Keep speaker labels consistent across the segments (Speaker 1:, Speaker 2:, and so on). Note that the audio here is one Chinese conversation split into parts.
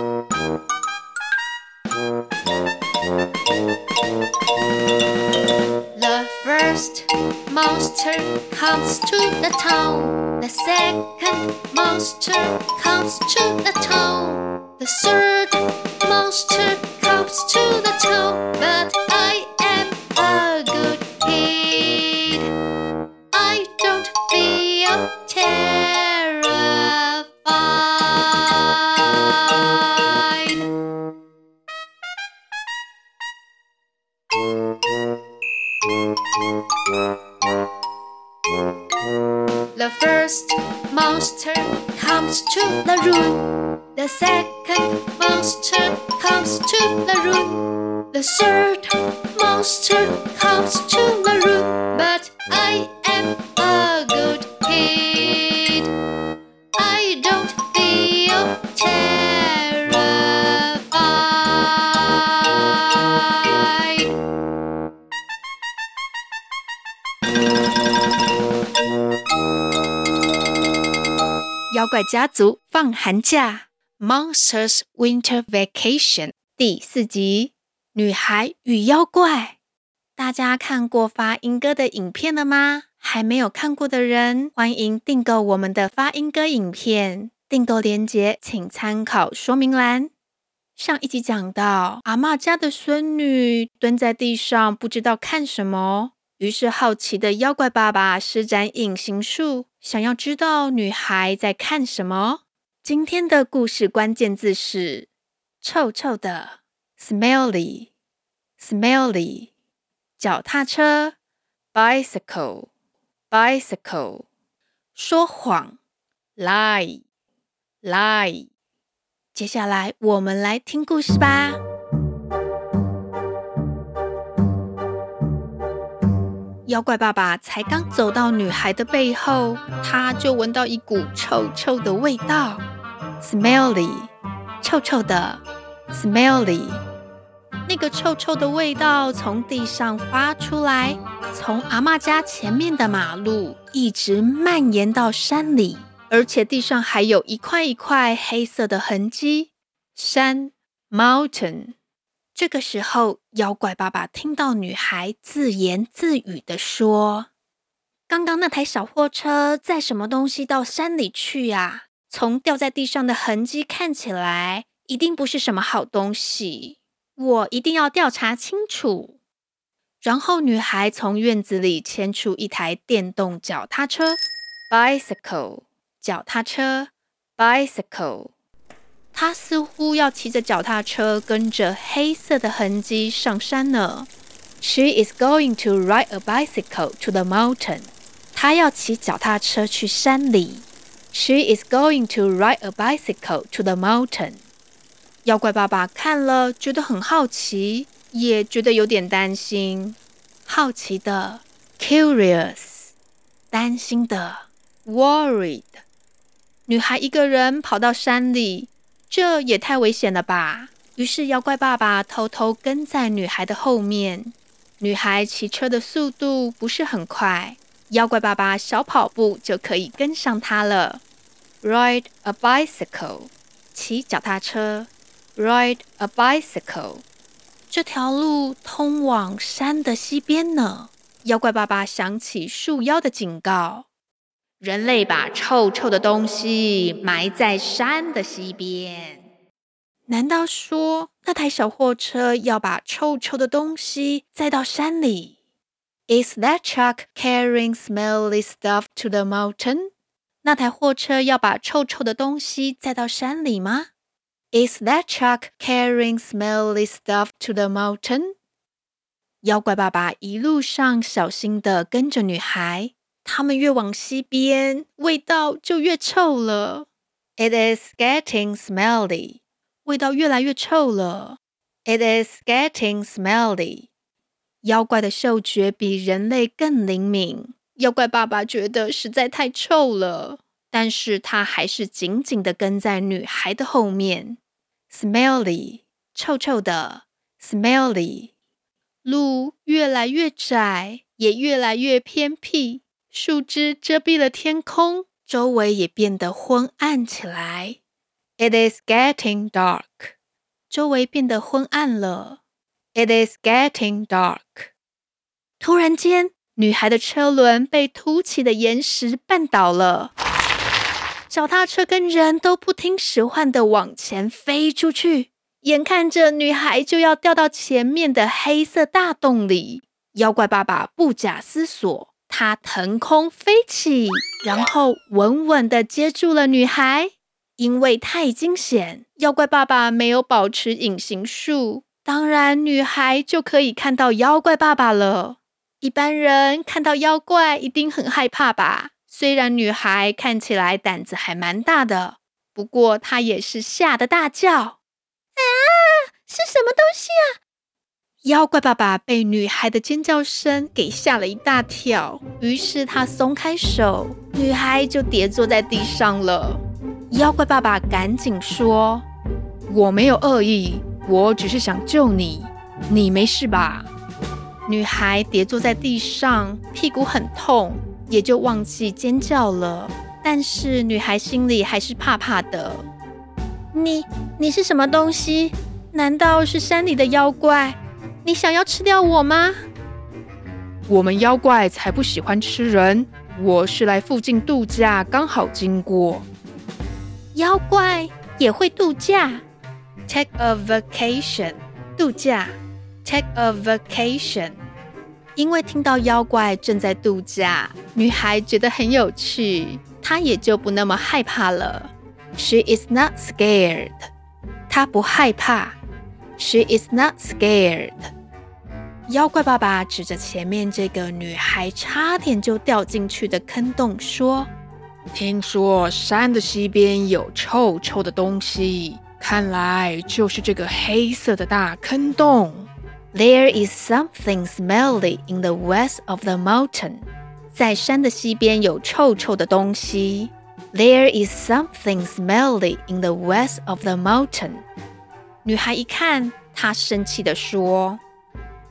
Speaker 1: The first monster comes to the town. The second monster comes to the town. The third monster comes to the town. But monster comes to the room. The second monster comes to the room. The third monster comes to the room. But I am
Speaker 2: 怪家族放寒假，Monsters Winter Vacation 第四集，女孩与妖怪。大家看过发音歌的影片了吗？还没有看过的人，欢迎订购我们的发音歌影片。订购链接请参考说明栏。上一集讲到，阿嬷家的孙女蹲在地上，不知道看什么。于是，好奇的妖怪爸爸施展隐形术，想要知道女孩在看什么。今天的故事关键字是臭臭的 （smelly），smelly，脚踏车 （bicycle），bicycle，说谎 （lie），lie。接下来，我们来听故事吧。妖怪爸爸才刚走到女孩的背后，他就闻到一股臭臭的味道，smelly，臭臭的，smelly。那个臭臭的味道从地上发出来，从阿嬷家前面的马路一直蔓延到山里，而且地上还有一块一块黑色的痕迹，山，mountain。这个时候，妖怪爸爸听到女孩自言自语地说：“刚刚那台小货车载什么东西到山里去呀？从掉在地上的痕迹看起来，一定不是什么好东西。我一定要调查清楚。”然后，女孩从院子里牵出一台电动脚踏车 （bicycle），脚踏车 （bicycle）。他似乎要骑着脚踏车，跟着黑色的痕迹上山呢。She is going to ride a bicycle to the mountain。她要骑脚踏车去山里。She is going to ride a bicycle to the mountain。妖怪爸爸看了，觉得很好奇，也觉得有点担心。好奇的，curious；担心的，worried。女孩一个人跑到山里。这也太危险了吧！于是妖怪爸爸偷偷跟在女孩的后面。女孩骑车的速度不是很快，妖怪爸爸小跑步就可以跟上她了。Ride a bicycle，骑脚踏车。Ride a bicycle，这条路通往山的西边呢。妖怪爸爸想起树妖的警告。人类把臭臭的东西埋在山的西边，难道说那台小货车要把臭臭的东西载到山里？Is that truck carrying smelly stuff to the mountain？那台货车要把臭臭的东西载到山里吗？Is that truck carrying smelly stuff to the mountain？妖怪爸爸一路上小心地跟着女孩。它们越往西边，味道就越臭了。It is getting smelly，味道越来越臭了。It is getting smelly，妖怪的嗅觉比人类更灵敏。妖怪爸爸觉得实在太臭了，但是他还是紧紧地跟在女孩的后面。Smelly，臭臭的。Smelly，路越来越窄，也越来越偏僻。树枝遮蔽了天空，周围也变得昏暗起来。It is getting dark. 周围变得昏暗了。It is getting dark. 突然间，女孩的车轮被凸起的岩石绊倒了，脚踏车跟人都不听使唤的往前飞出去，眼看着女孩就要掉到前面的黑色大洞里。妖怪爸爸不假思索，他腾空飞起，然后稳稳地接住了女孩。因为太惊险，妖怪爸爸没有保持隐形术，当然女孩就可以看到妖怪爸爸了。一般人看到妖怪一定很害怕吧？虽然女孩看起来胆子还蛮大的，不过她也是吓得大叫：“，？”妖怪爸爸被女孩的尖叫声给吓了一大跳，于是他松开手，女孩就跌坐在地上了。妖怪爸爸赶紧说：“我没有恶意，我只是想救你，你没事吧？”女孩跌坐在地上，屁股很痛，也就忘记尖叫了。但是女孩心里还是怕怕的。你，你是什么东西？难道是山里的妖怪？你想要吃掉我吗？
Speaker 3: 我们妖怪才不喜欢吃人。我是来附近度假，刚好经过。
Speaker 2: 妖怪也会度假？Take a vacation，度假。Take a vacation。因为听到妖怪正在度假，女孩觉得很有趣，她也就不那么害怕了。She is not scared。她不害怕。She is not scared。妖怪爸爸指着前面这个女孩差点就掉进去的坑洞说：“
Speaker 3: 听说山的西边有臭臭的东西，看来就是这个黑色的大坑洞。
Speaker 2: ”There is something smelly in the west of the mountain。在山的西边有臭臭的东西。There is something smelly in the west of the mountain。女孩一看，她生气地说：“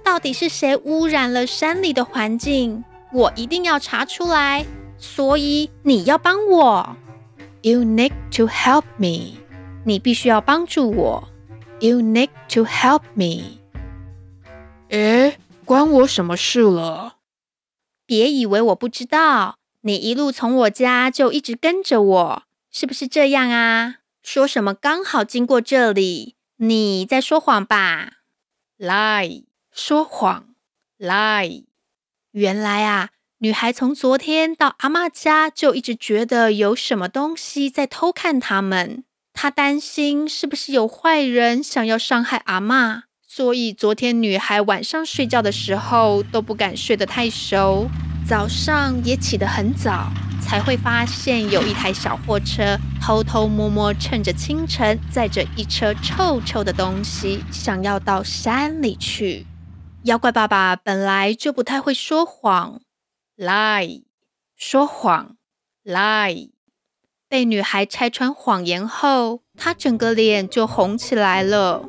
Speaker 2: 到底是谁污染了山里的环境？我一定要查出来！所以你要帮我。You need to help me。你必须要帮助我。You need to help me。
Speaker 3: 诶，关我什么事了？
Speaker 2: 别以为我不知道，你一路从我家就一直跟着我，是不是这样啊？说什么刚好经过这里？”你在说谎吧？Lie，说谎。Lie，原来啊，女孩从昨天到阿嬷家就一直觉得有什么东西在偷看他们。她担心是不是有坏人想要伤害阿嬷，所以昨天女孩晚上睡觉的时候都不敢睡得太熟，早上也起得很早。才会发现有一台小货车偷偷摸摸趁着清晨载着一车臭臭的东西，想要到山里去。妖怪爸爸本来就不太会说谎，lie，说谎，lie。被女孩拆穿谎言后，他整个脸就红起来了。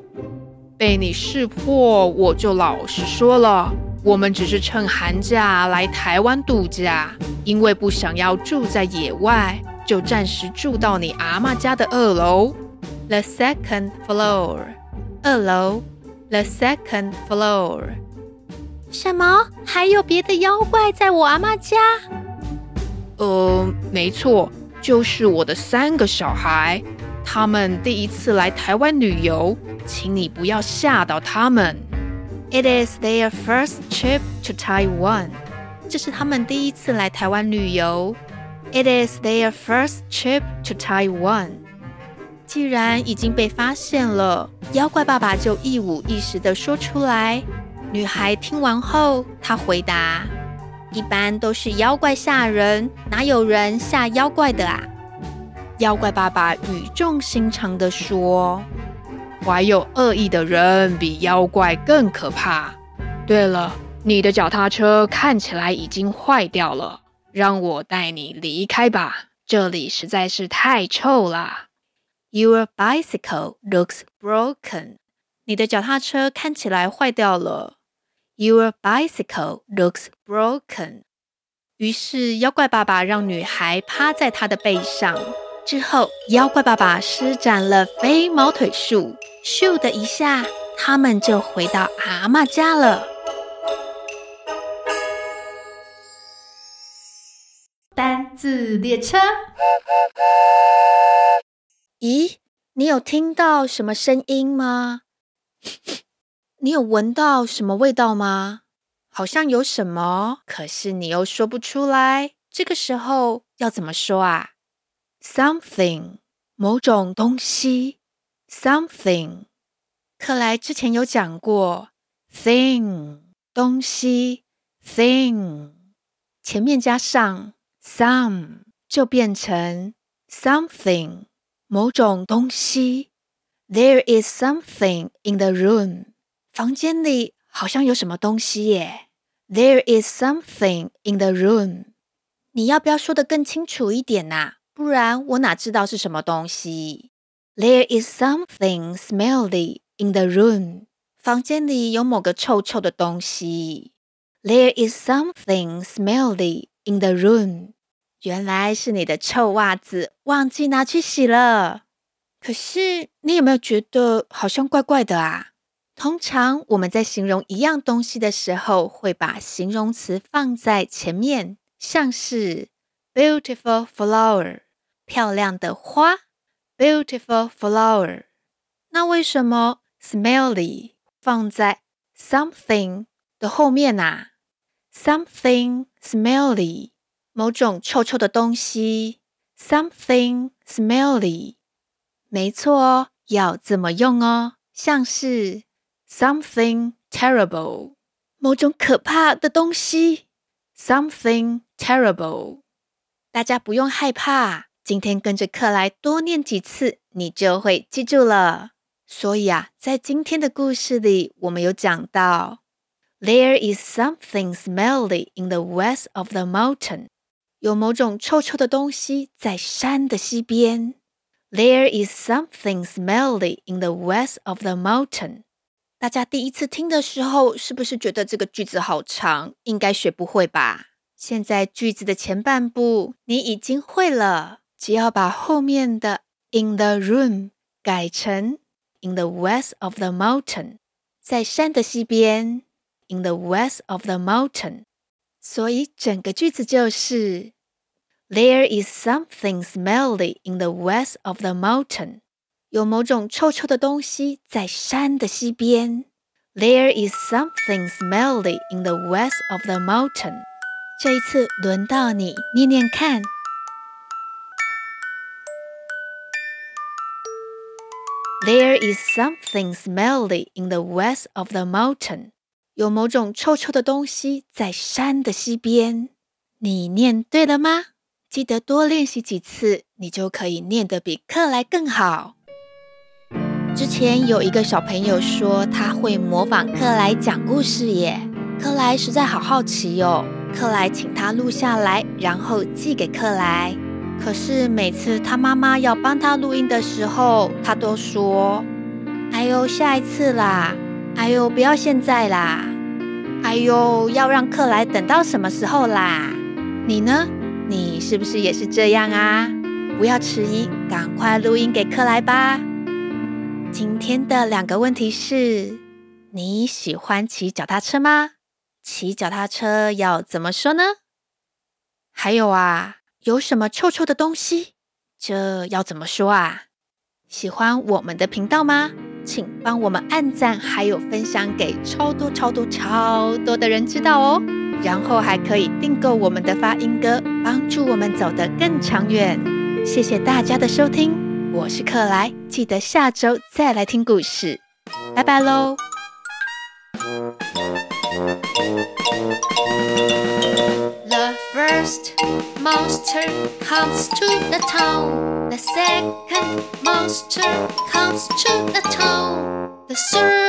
Speaker 3: 被你识破，我就老实说了。我们只是趁寒假来台湾度假，因为不想要住在野外，就暂时住到你阿嬷家的二楼，the second floor。
Speaker 2: 二楼，the second floor。什么？还有别的妖怪在我阿妈家？
Speaker 3: 呃，没错，就是我的三个小孩，他们第一次来台湾旅游，请你不要吓到他们。
Speaker 2: It is their first trip to Taiwan. 这是他们第一次来台湾旅游。It is their first trip to Taiwan. 既然已经被发现了，妖怪爸爸就一五一十地说出来。女孩听完后，她回答：“一般都是妖怪吓人，哪有人吓妖怪的啊？”妖怪爸爸语重心长地说。
Speaker 3: 怀有恶意的人比妖怪更可怕。对了，你的脚踏车看起来已经坏掉了，让我带你离开吧，这里实在是太臭了。
Speaker 2: Your bicycle looks broken。你的脚踏车看起来坏掉了。Your bicycle looks broken。于是妖怪爸爸让女孩趴在他的背上。之后，妖怪爸爸施展了飞毛腿术，咻的一下，他们就回到阿嬷家了。
Speaker 1: 单字列车。
Speaker 2: 咦，你有听到什么声音吗？你有闻到什么味道吗？好像有什么，可是你又说不出来。这个时候要怎么说啊？Something，某种东西。Something，克莱之前有讲过。Thing，东西。Thing，前面加上 some 就变成 something。某种东西，There is something in the room。房间里好像有什么东西耶。There is something in the room。你要不要说的更清楚一点呐？不然我哪知道是什么东西？There is something smelly in the room。房间里有某个臭臭的东西。There is something smelly in the room。原来是你的臭袜子忘记拿去洗了。可是你有没有觉得好像怪怪的啊？通常我们在形容一样东西的时候，会把形容词放在前面，像是 beautiful flower，漂亮的花，beautiful flower。那为什么 smelly 放在 something 的后面啊？something smelly。某种臭臭的东西，something smelly，没错哦，要这么用哦，像是 something terrible，某种可怕的东西，something terrible。大家不用害怕，今天跟着克莱多念几次，你就会记住了。所以啊，在今天的故事里，我们有讲到，There is something smelly in the west of the mountain。 有某种臭臭的东西在山的西边。There is something smelly in the west of the mountain。大家第一次听的时候，是不是觉得这个句子好长，应该学不会吧？现在句子的前半部你已经会了，只要把后面的 in the room 改成 in the west of the mountain，在山的西边。In the west of the mountain。 所以整个句子就是：There is something smelly in the west of the mountain。有某种臭臭的东西在山的西边。There is something smelly in the west of the mountain。这一次轮到你念念看。There is something smelly in the west of the mountain。有某种臭臭的东西在山的西边，你念对了吗？记得多练习几次，你就可以念得比克莱更好。之前有一个小朋友说他会模仿克莱讲故事耶，克莱实在好好奇哦。克莱请他录下来，然后寄给克莱。可是每次他妈妈要帮他录音的时候，他都说：“哎呦，下一次啦。”哎呦，不要现在啦！哎呦，要让克莱等到什么时候啦？你呢？你是不是也是这样啊？不要迟疑，赶快录音给克莱吧。今天的两个问题是：你喜欢骑脚踏车吗？骑脚踏车要怎么说呢？还有啊，有什么臭臭的东西？这要怎么说啊？喜欢我们的频道吗？请帮我们按赞，还有分享给超多超多超多的人知道哦。然后还可以订购我们的发音歌，帮助我们走得更长远。谢谢大家的收听，我是克莱，记得下周再来听故事，拜拜喽。
Speaker 1: The first monster comes to the town. The second monster comes to the town. The third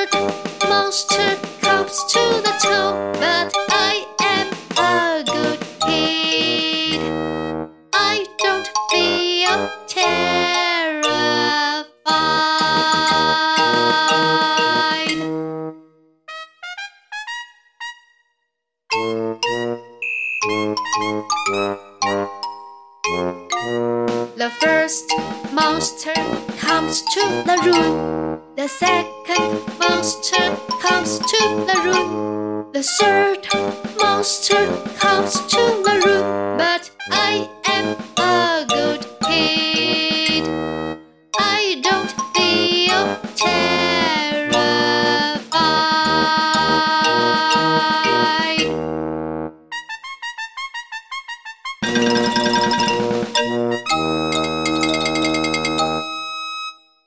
Speaker 1: to the room. The second monster comes to the room. The third monster comes to the room. But I am a good kid. I don't feel terrified.